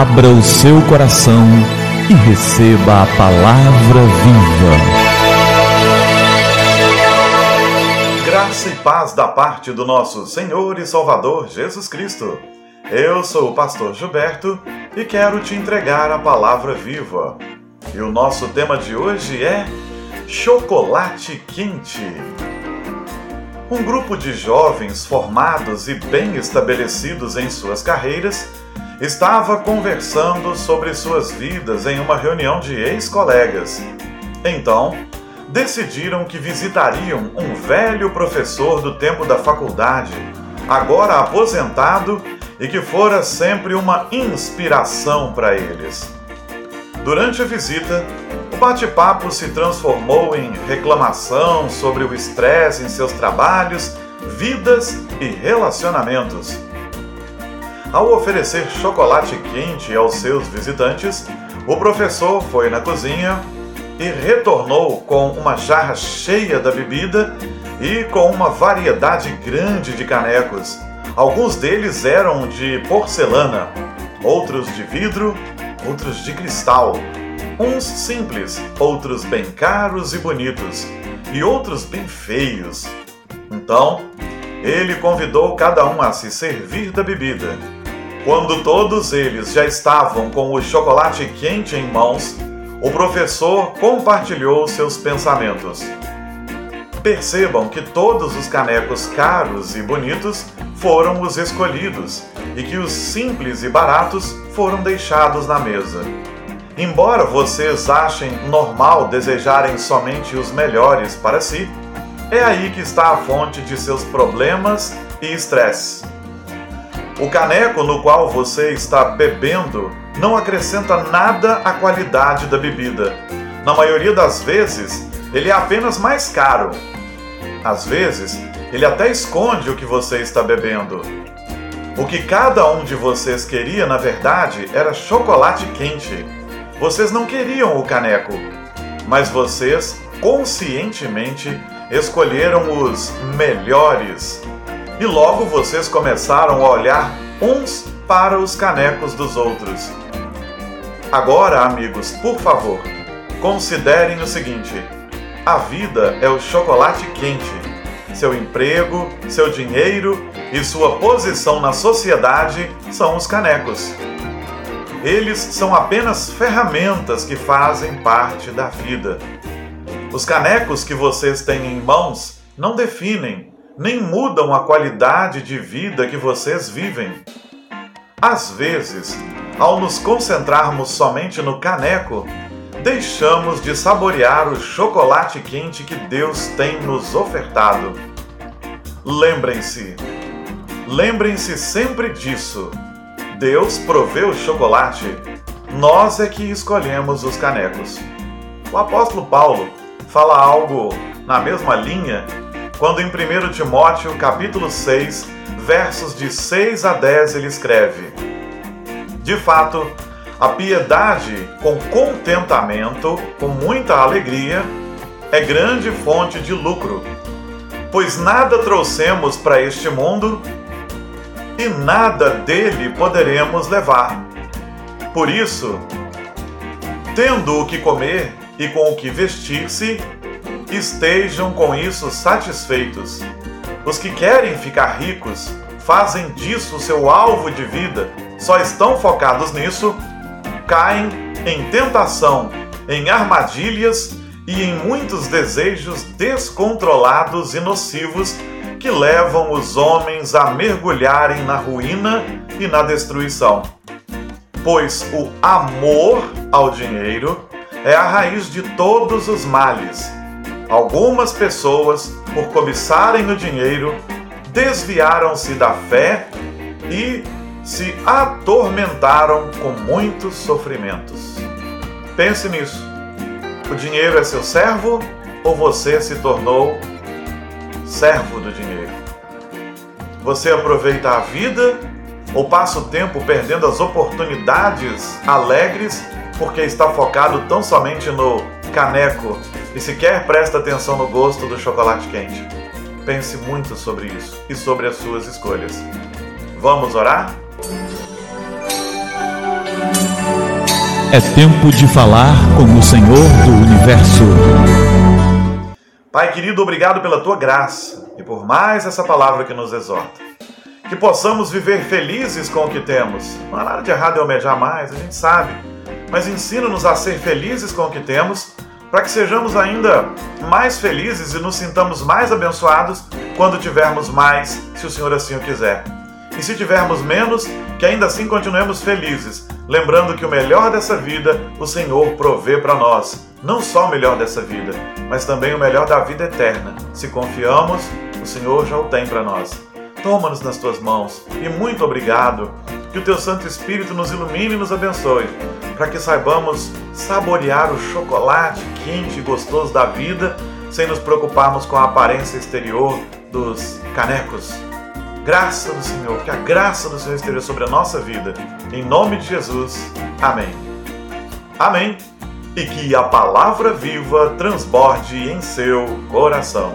Abra o seu coração e receba a palavra viva. Graça e paz da parte do nosso Senhor e Salvador Jesus Cristo. Eu sou o pastor Gilberto e quero te entregar a palavra viva. E o nosso tema de hoje é chocolate quente. Um grupo de jovens formados e bem estabelecidos em suas carreiras estava conversando sobre suas vidas em uma reunião de ex-colegas. Então, decidiram que visitariam um velho professor do tempo da faculdade, agora aposentado e que fora sempre uma inspiração para eles. Durante a visita, o bate-papo se transformou em reclamação sobre o estresse em seus trabalhos, vidas e relacionamentos. Ao oferecer chocolate quente aos seus visitantes, o professor foi na cozinha e retornou com uma jarra cheia da bebida e com uma variedade grande de canecos. Alguns deles eram de porcelana, outros de vidro, outros de cristal. Uns simples, outros bem caros e bonitos, e outros bem feios. Então, ele convidou cada um a se servir da bebida quando todos eles já estavam com o chocolate quente em mãos, o professor compartilhou seus pensamentos. Percebam que todos os canecos caros e bonitos foram os escolhidos e que os simples e baratos foram deixados na mesa. Embora vocês achem normal desejarem somente os melhores para si, é aí que está a fonte de seus problemas e estresse. O caneco no qual você está bebendo não acrescenta nada à qualidade da bebida. Na maioria das vezes, ele é apenas mais caro. Às vezes, ele até esconde o que você está bebendo. O que cada um de vocês queria, na verdade, era chocolate quente. Vocês não queriam o caneco, mas vocês conscientemente escolheram os melhores e logo vocês começaram a olhar uns para os canecos dos outros. Agora, amigos, por favor, considerem o seguinte: a vida é o chocolate quente. Seu emprego, seu dinheiro e sua posição na sociedade são os canecos. Eles são apenas ferramentas que fazem parte da vida. Os canecos que vocês têm em mãos não definem, nem mudam a qualidade de vida que vocês vivem. Às vezes, ao nos concentrarmos somente no caneco, deixamos de saborear o chocolate quente que Deus tem nos ofertado. Lembrem-se, lembrem-se sempre disso. Deus proveu o chocolate, nós é que escolhemos os canecos. O apóstolo Paulo fala algo na mesma linha quando em 1 Timóteo, capítulo 6, versos de 6 a 10, ele escreve: De fato, a piedade com contentamento, com muita alegria, é grande fonte de lucro, pois nada trouxemos para este mundo e nada dele poderemos levar. Por isso, tendo o que comer e com o que vestir-se, estejam com isso satisfeitos. Os que querem ficar ricos fazem disso seu alvo de vida, só estão focados nisso, caem em tentação, em armadilhas e em muitos desejos descontrolados e nocivos que levam os homens a mergulharem na ruína e na destruição. Pois o amor ao dinheiro é a raiz de todos os males Algumas pessoas, por cobiçarem o dinheiro, desviaram-se da fé e se atormentaram com muitos sofrimentos. Pense nisso. O dinheiro é seu servo ou você se tornou servo do dinheiro? Você aproveita a vida ou passa o tempo perdendo as oportunidades alegres porque está focado tão somente no caneco e sequer presta atenção no gosto do chocolate quente. Pense muito sobre isso e sobre as suas escolhas. Vamos orar? É tempo de falar com o Senhor do Universo. Pai querido, obrigado pela tua graça e por mais essa palavra que nos exorta. Que possamos viver felizes com o que temos. Não há nada de errado em almejar mais, a gente sabe. Mas ensina-nos a ser felizes com o que temos, para que sejamos ainda mais felizes e nos sintamos mais abençoados quando tivermos mais, se o Senhor assim o quiser. E se tivermos menos, que ainda assim continuemos felizes, lembrando que o melhor dessa vida o Senhor provê para nós. Não só o melhor dessa vida, mas também o melhor da vida eterna. Se confiamos, o Senhor já o tem para nós. Toma-nos nas tuas mãos e muito obrigado. Que o teu Santo Espírito nos ilumine e nos abençoe, para que saibamos saborear o chocolate quente e gostoso da vida, sem nos preocuparmos com a aparência exterior dos canecos graça do Senhor, que a graça do Senhor esteja sobre a nossa vida. Em nome de Jesus. Amém. Amém. E que a palavra viva transborde em seu coração.